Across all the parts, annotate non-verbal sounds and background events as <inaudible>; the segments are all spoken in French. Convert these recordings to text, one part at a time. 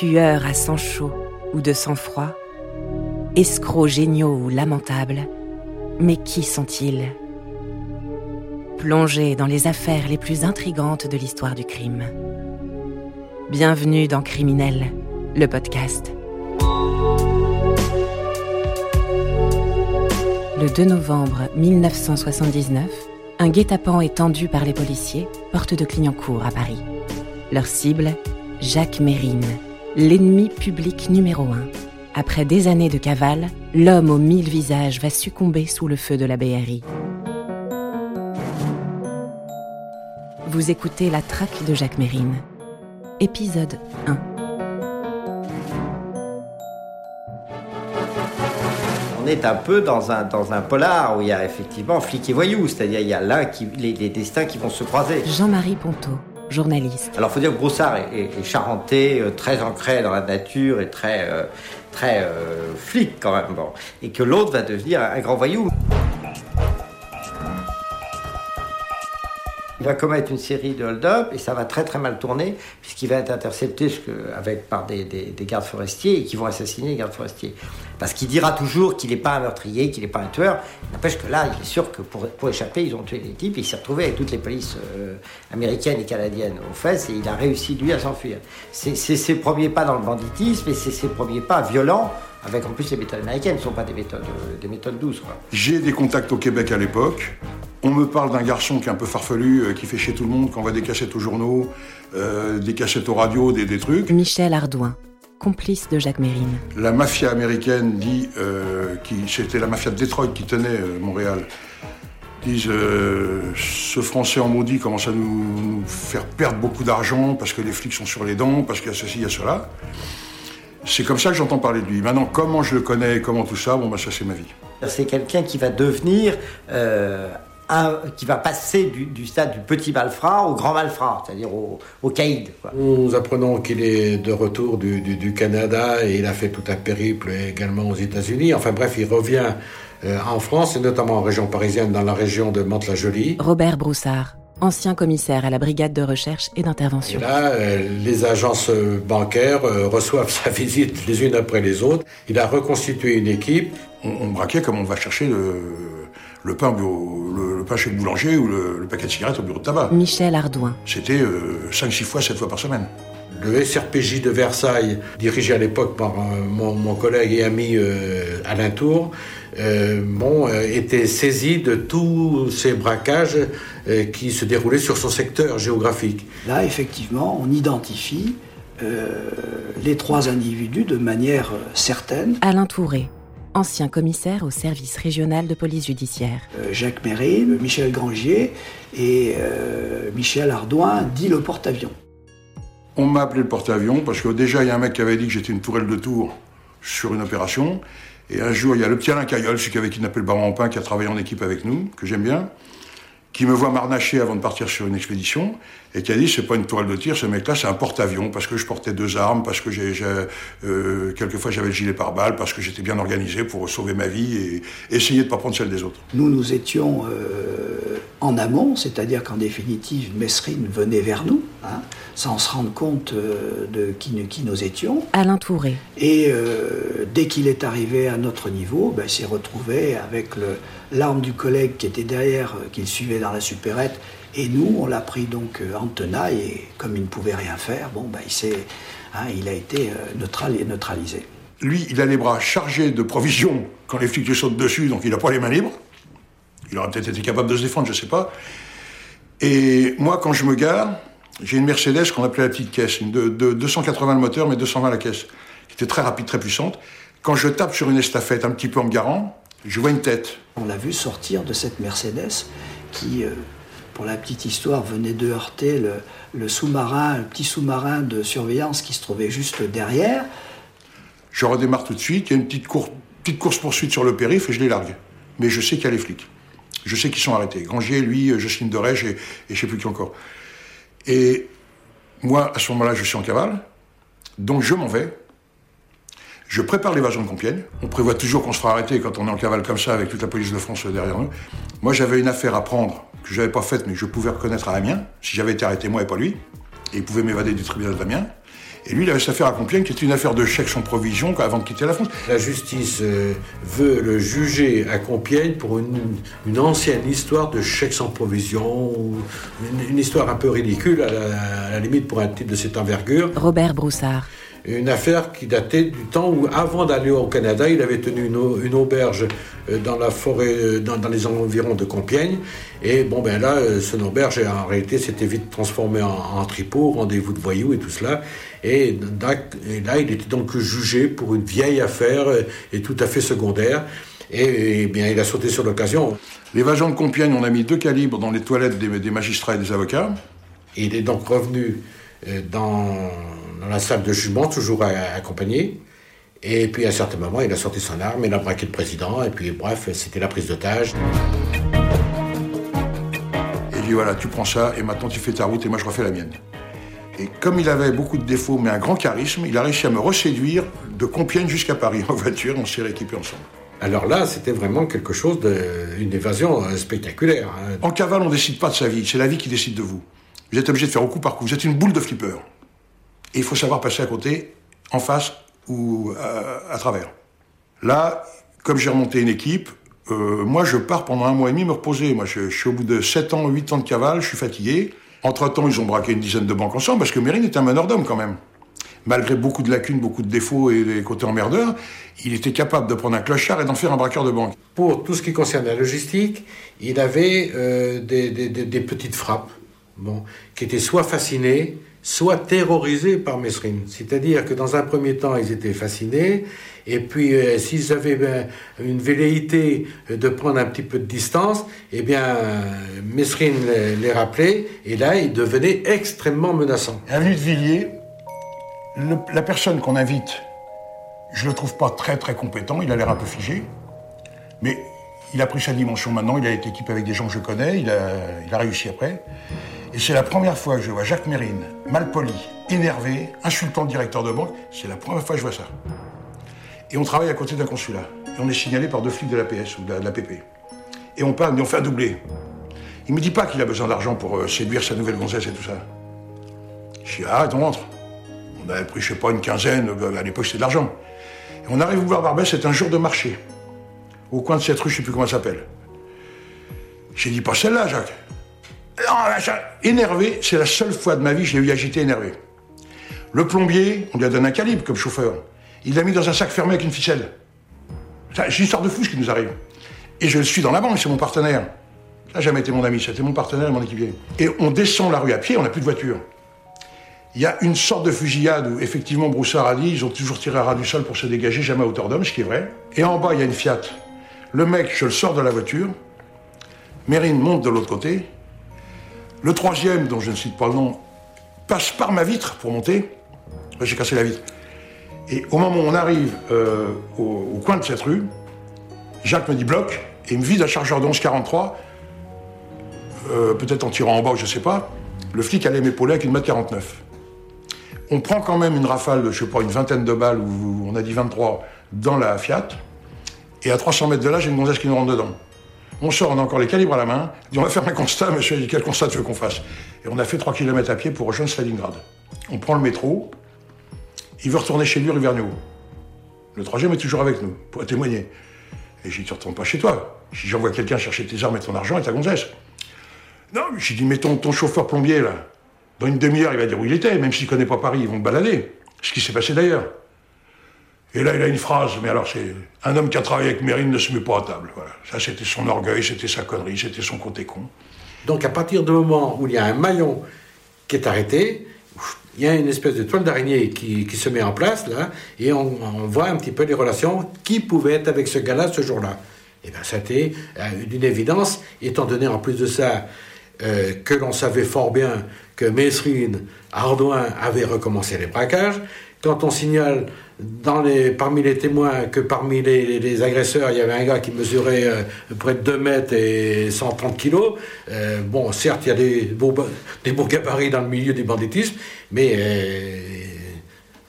tueurs à sang chaud ou de sang froid, escrocs géniaux ou lamentables, mais qui sont-ils? Plongés dans les affaires les plus intrigantes de l'histoire du crime. Bienvenue dans Criminel, le podcast. Le 2 novembre 1979, un guet-apens est tendu par les policiers, porte de Clignancourt à Paris. Leur cible, Jacques Mérine, l'ennemi public numéro un. Après des années de cavale, l'homme aux mille visages va succomber sous le feu de la BRI. Vous écoutez La traque de Jacques Mérine. Épisode 1. On est un peu dans un, dans un polar où il y a effectivement flic et voyou, c'est-à-dire il y a l'un qui, les, les destins qui vont se croiser. Jean-Marie Ponto, Alors, faut dire que Broussard est, est- est charentais, euh, très ancré dans la nature et très, euh, très euh, flic quand même. Et que l'autre va devenir un grand voyou. Il va commettre une série de hold-up et ça va très très mal tourner puisqu'il va être intercepté avec, par des, des- des gardes forestiers et qui vont assassiner les gardes forestiers. Parce qu'il dira toujours qu'il n'est pas un meurtrier, qu'il n'est pas un tueur. N'empêche que là, il est sûr que pour, pour échapper, ils ont tué des types. Il s'est retrouvé avec toutes les polices euh, américaines et canadiennes aux fesses et il a réussi lui à s'enfuir. C'est ses premiers pas dans le banditisme et c'est ses premiers pas violents avec en plus les méthodes américaines ne sont pas des méthodes, euh, des méthodes douces. Quoi. J'ai des contacts au Québec à l'époque. On me parle d'un garçon qui est un peu farfelu, euh, qui fait chier tout le monde, qui envoie des cassettes aux journaux, euh, des cassettes aux radios, des, des trucs. Michel Ardouin, complice de Jacques Mérine. La mafia américaine dit, euh, qui c'était la mafia de Détroit qui tenait euh, Montréal, disent euh, ce Français en maudit commence à nous, nous faire perdre beaucoup d'argent parce que les flics sont sur les dents, parce qu'il y a ceci, il y a cela. C'est comme ça que j'entends parler de lui. Maintenant, comment je le connais, comment tout ça, bon, bah, ça c'est ma vie. C'est quelqu'un qui va devenir, euh, un- qui va passer du, du stade du petit malfrat au grand malfrat, c'est-à-dire au, au caïd. quoi. Nous apprenons qu'il est de retour du, du- du Canada et il a fait tout un périple également aux États-Unis. Enfin bref, il revient euh, en France et notamment en région parisienne, dans la région de Mantes-la-Jolie. Robert Broussard, ancien commissaire à la brigade de recherche et Et d'intervention. là, euh, les agences euh, bancaires euh, reçoivent <laughs> sa visite les unes après les autres. Il a reconstitué une équipe. on, on braquait comme on va chercher le, le pain, au bureau- le, le pain chez le boulanger ou le, le paquet de cigarettes au bureau de tabac. Michel Ardouin, C'était 5-6 fois, 7 fois par semaine. Le SRPJ de Versailles, dirigé à l'époque par euh, mon, mon collègue et ami euh, Alain Tour, euh, bon, euh, était saisi de tous ces braquages euh, qui se déroulaient sur son secteur géographique. Là, effectivement, on identifie euh, les trois individus de manière certaine. Alain Touré, ancien commissaire au service régional de police judiciaire. Euh, Jacques Mérine, Michel Grangier et euh, Michel Ardouin, dit le porte-avions. On m'a appelé le porte-avions parce que déjà, il y a un mec qui avait dit que j'étais une tourelle de tour sur une opération. Et un jour, il y a le petit Alain Caillol, celui qui avait kidnappé le baron pain, qui a travaillé en équipe avec nous, que j'aime bien, qui me voit m'arnacher avant de partir sur une expédition, et qui a dit, c'est pas une tourelle de tir, ce mec-là, c'est un porte-avions, parce que je portais deux armes, parce que j'ai, euh, quelquefois j'avais le gilet pare-balles, parce que j'étais bien organisé pour sauver ma vie et essayer de pas prendre celle des autres. Nous, nous étions euh, en amont, c'est-à-dire qu'en définitive, Messrine venait vers nous, hein, sans se rendre compte euh, de qui, qui nous étions. Alain Touré, Et euh, dès qu'il est arrivé à notre niveau, ben, il s'est retrouvé avec le- l'arme du collègue qui était derrière, euh, qu'il suivait dans la supérette. Et nous, on l'a pris donc en tenaille et comme il ne pouvait rien faire, bon, ben, il, s'est- hein, il a été neutral et neutralisé. Lui, il a les bras chargés de provisions quand les flics lui sautent dessus, donc il n'a pas les mains libres. Il aurait peut-être été capable de se défendre, je sais pas. Et moi, quand je me gare, j'ai une Mercedes qu'on appelait la petite caisse, une de, de 280 le moteur, mais 220 la caisse, qui était très rapide, très puissante. Quand je tape sur une estafette un petit peu en me garant, je vois une tête. On l'a vu sortir de cette Mercedes qui, euh, pour la petite histoire, venait de heurter le, le sous-marin, le petit sous-marin de surveillance qui se trouvait juste derrière. Je redémarre tout de suite, il y a une petite, cour- petite course-poursuite sur le périph' et je les largue. Mais je sais qu'il y a les flics. Je sais qu'ils sont arrêtés. Grangier, lui, euh, Jocelyne Dorèche et, et je sais plus qui encore. Et moi, à ce moment-là, je suis en cavale. Donc je m'en vais. Je prépare l'évasion de Compiègne. On prévoit toujours qu'on se fera arrêter quand on est en cavale comme ça avec toute la police de France derrière nous. Moi, j'avais une affaire à prendre que je n'avais pas faite mais que je pouvais reconnaître à Amiens, si j'avais été arrêté moi et pas lui. Et il pouvait m'évader du tribunal d'Amiens. Et lui, il avait cette affaire à Compiègne qui était une affaire de chèques sans provision avant de quitter la France. La justice euh, veut le juger à Compiègne pour une, ancienne histoire de chèques sans provision, une, histoire un peu ridicule à la, à la, limite pour un type de cette envergure. Robert Broussard une affaire qui datait du temps où, avant d'aller au Canada, il avait tenu une, auberge euh, dans la forêt, euh, dans, les environs de Compiègne. Et bon, ben là, euh, son auberge, en réalité, s'était vite transformé en, tripot, rendez-vous de voyous et tout cela. Et, là, il était donc jugé pour une vieille affaire et tout à fait secondaire. Et, bien, il a sauté sur l'occasion. L'évasion de Compiègne, on a mis deux calibres dans les toilettes des, magistrats et des avocats. il est donc revenu dans dans la salle de jugement, toujours accompagné. Et puis à un certain moment, il a sorti son arme, il a braqué le président, et puis bref, c'était la prise d'otage. Et il dit voilà, tu prends ça, et maintenant tu fais ta route, et moi je refais la mienne. Et comme il avait beaucoup de défauts, mais un grand charisme, il a réussi à me reséduire de Compiègne jusqu'à Paris en voiture, on s'est rééquipés ensemble. Alors là, c'était vraiment quelque chose d'une évasion euh, spectaculaire. Hein. En cavale, on ne décide pas de sa vie, c'est la vie qui décide de vous. Vous êtes obligé de faire au coup par coup, vous êtes une boule de flipper. Et il faut savoir passer à côté, en face ou euh, à, travers. Là, comme j'ai remonté une équipe, euh, moi je pars pendant un mois et demi me reposer. Moi je, suis au bout de 7 ans, 8 ans de cavale, je suis fatigué. Entre-temps, ils ont braqué une dizaine de banques ensemble parce que Mérine est un meneur d'hommes quand même. Malgré beaucoup de lacunes, beaucoup de défauts et des côtés emmerdeurs, il était capable de prendre un clochard et d'en faire un braqueur de banque. Pour tout ce qui concerne la logistique, il avait euh, des, des, petites frappes bon, qui étaient soit fascinées, soit terrorisés par Mesrine. C'est-à-dire que dans un premier temps, ils étaient fascinés, et puis euh, s'ils avaient ben, une velléité de prendre un petit peu de distance, eh bien, Mesrine les, rappelait, et là, ils devenaient extrêmement menaçants. Avenue de Villiers, la personne qu'on invite, je le trouve pas très très compétent, il a l'air un peu figé, mais il a pris sa dimension maintenant, il a été équipé avec des gens que je connais, il a, il a réussi après. Et c'est la première fois que je vois Jacques Mérine, mal poli, énervé, insultant le directeur de banque. C'est la première fois que je vois ça. Et on travaille à côté d'un consulat. Et on est signalé par deux flics de l'APS ou de la, PP. Et on parle, mais on fait un doublé. Il me dit pas qu'il a besoin d'argent pour euh, séduire sa nouvelle gonzesse et tout ça. Je dis, ah, on rentre. On avait pris, je sais pas, une quinzaine, euh, à l'époque c'était de l'argent. Et on arrive voir Barbès, c'est un jour de marché. Au coin de cette rue, je sais plus comment elle s'appelle. J'ai dit, pas celle-là, Jacques. Énervé, c'est la seule fois de ma vie que je l'ai eu agité énervé. Le plombier, on lui a donné un calibre comme chauffeur. Il l'a mis dans un sac fermé avec une ficelle. C'est une histoire de fou ce qui nous arrive. Et je suis dans la banque, c'est mon partenaire. Ça n'a jamais été mon ami, c'était mon partenaire et mon équipier. Et on descend la rue à pied, on n'a plus de voiture. Il y a une sorte de fusillade où, effectivement, Broussard a dit ils ont toujours tiré à ras du sol pour se dégager, jamais à hauteur d'homme, ce qui est vrai. Et en bas, il y a une Fiat. Le mec, je le sors de la voiture. Mérine monte de l'autre côté. Le troisième, dont je ne cite pas le nom, passe par ma vitre pour monter. J'ai cassé la vitre. Et au moment où on arrive euh, au, coin de cette rue, Jacques me dit bloc et me vide un chargeur de 1143, euh, peut-être en tirant en bas, je ne sais pas. Le flic allait m'épauler avec une mètre 49. On prend quand même une rafale de, je sais pas, une vingtaine de balles, ou on a dit 23, dans la Fiat. Et à 300 mètres de là, j'ai une gonzesse qui nous rentre dedans. On sort, on a encore les calibres à la main. on va faire un constat, monsieur. Il dit, quel constat tu veux qu'on fasse? Et on a fait 3 km à pied pour rejoindre Stalingrad. On prend le métro. Il veut retourner chez lui, rue Vergniaud. Le troisième est toujours avec nous, pour témoigner. Et j'ai dit, tu retournes pas chez toi. Si j'envoie quelqu'un chercher tes armes et ton argent et ta gonzesse. Non, j'ai dit, mais ton, ton chauffeur plombier, là, dans une demi-heure, il va dire où il était, même s'il connaît pas Paris, ils vont me balader. Ce qui s'est passé d'ailleurs. Et là, il a une phrase, mais alors c'est un homme qui a travaillé avec Mérine ne se met pas à table. Voilà. Ça, c'était son orgueil, c'était sa connerie, c'était son côté con. Donc, à partir du moment où il y a un maillon qui est arrêté, il y a une espèce de toile d'araignée qui, se met en place là, et on, voit un petit peu les relations qui pouvaient être avec ce gars-là ce jour-là. Et eh bien, a été d'une évidence, étant donné en plus de ça euh, que l'on savait fort bien que Mesrine Ardouin avait recommencé les braquages. Quand on signale parmi les témoins que parmi les, agresseurs, il y avait un gars qui mesurait euh, près de 2 mètres et 130 kilos. Euh, bon, certes, il y a des beaux, des beaux gabarits dans le milieu du banditisme, mais euh,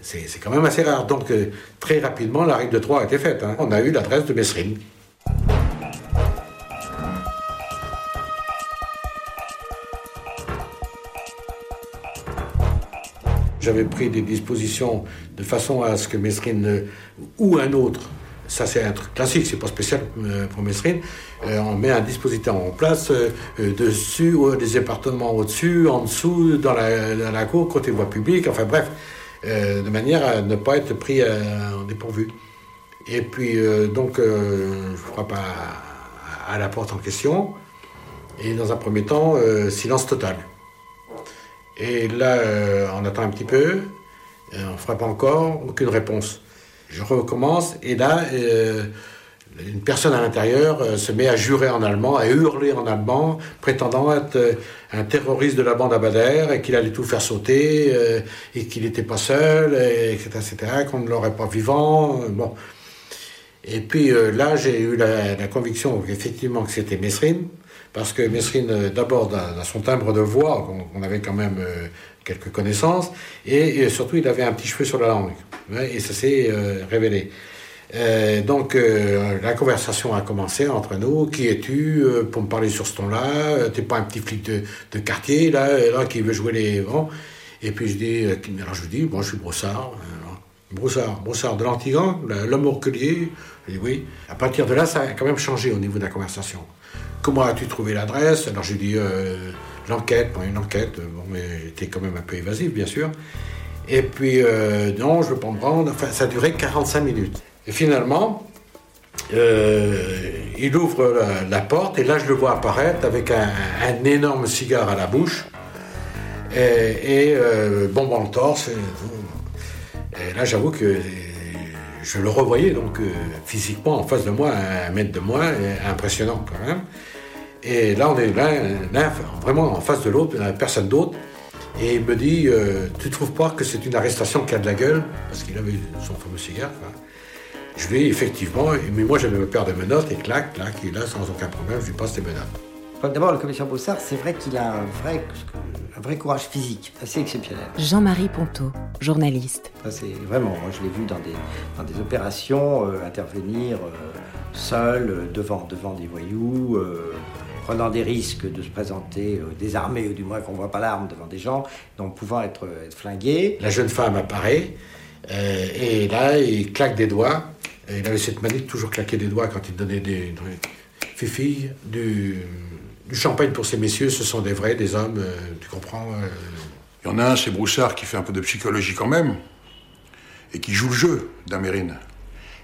c'est quand même assez rare. Donc, très rapidement, la règle de 3 a été faite. Hein. On a eu l'adresse de Messrine. J'avais pris des dispositions de façon à ce que Mesrine ou un autre, ça c'est un truc classique, c'est pas spécial euh, pour Mesrine, euh, on met un dispositif en place euh, dessus, des départements au-dessus, en dessous, dans la, cour, côté voie publique, enfin bref, de manière à ne pas être pris en dépourvu. Et puis, donc, je crois pas à la porte en question. Et dans un premier temps, silence total. Et là, on attend un petit peu, on ne fera pas encore, aucune réponse. Je recommence, et là, euh, une personne à l'intérieur euh, se met à jurer en allemand, à hurler en allemand, prétendant être euh, un terroriste de la bande Bader et qu'il allait tout faire sauter, et qu'il n'était pas seul, etc., etc., qu'on ne l'aurait pas vivant. bon. Et puis là, j'ai eu la, conviction effectivement que c'était Mesrine, parce que Mesrine, d'abord, dans, son timbre de voix, on, avait quand même quelques connaissances, et, surtout il avait un petit cheveu sur la langue, et ça s'est euh, révélé. Euh, donc euh, la conversation a commencé entre nous. Qui es-tu pour me parler sur ce ton-là? T'es pas un petit flic de, quartier là, là qui veut jouer les bon. Et puis je dis, alors je dis, bon, je suis Broussard. Broussard, Broussard de l'Antigan, l'homme orquelier. Je dis oui. À partir de là, ça a quand même changé au niveau de la conversation. Comment as-tu trouvé l'adresse? Alors j'ai dit l'enquête, une enquête, bon, mais j'étais quand même un peu évasif, bien sûr. Et puis, euh, non, je veux pas me prendre. Enfin, ça a duré 45 minutes. Et finalement, euh, il ouvre la, porte et là, je le vois apparaître avec un, énorme cigare à la bouche et, et euh, bonbon le torse. Et, là, j'avoue que je le revoyais donc physiquement en face de moi, un mètre de moi, impressionnant quand même. Et là, on est là, vraiment en face de l'autre, personne d'autre. Et il me dit euh, Tu trouves pas que c'est une arrestation qui a de la gueule? Parce qu'il avait son fameux cigare. Je lui ai effectivement, mais moi j'avais me peur de menottes, et clac, clac, et là, sans aucun problème, je lui passe des menottes. D'abord, le commissaire Boussard, c'est vrai qu'il a un vrai, un vrai courage physique, assez exceptionnel. Jean-Marie Ponto, journaliste. c'est vraiment, moi je l'ai vu dans des, dans des opérations, euh, intervenir euh, seul, devant, devant des voyous prenant des risques de se présenter euh, désarmé, ou du moins qu'on ne voit pas l'arme devant des gens, donc pouvant être, être flingué. La jeune femme apparaît, euh, et là, il claque des doigts. il avait cette manie de toujours claquer des doigts quand il donnait des, Fifi, du, du, champagne pour ces messieurs, ce sont des vrais, des hommes, euh, tu comprends Il y en a un, c'est Broussard, qui fait un peu de psychologie quand même, et qui joue le jeu d'Amérine.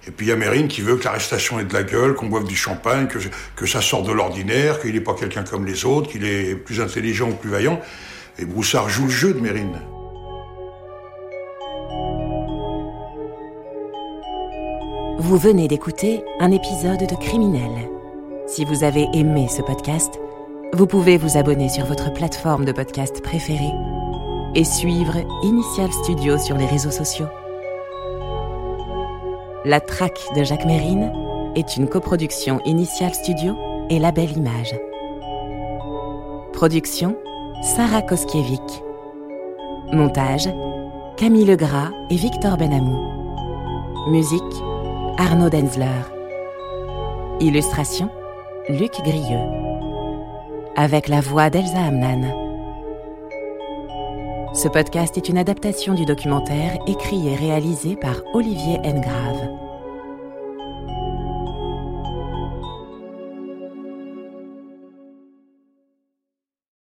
Et puis il y a Mérine qui veut que l'arrestation ait de la gueule, qu'on boive du champagne, que, que ça sorte de l'ordinaire, qu'il n'est pas quelqu'un comme les autres, qu'il est plus intelligent ou plus vaillant. Et Broussard joue le jeu de Mérine. Vous venez d'écouter un épisode de Criminel. Si vous avez aimé ce podcast, vous pouvez vous abonner sur votre plateforme de podcast préférée et suivre Initial Studio sur les réseaux sociaux. La traque de Jacques Mérine est une coproduction Initial Studio et Label Image. Production Sarah Koskiewicz. Montage Camille Legras et Victor Benamou. Musique Arnaud Denzler. Illustration Luc Grieux. Avec la voix d'Elsa Amnan. Ce podcast est une adaptation du documentaire écrit et réalisé par Olivier Engrave.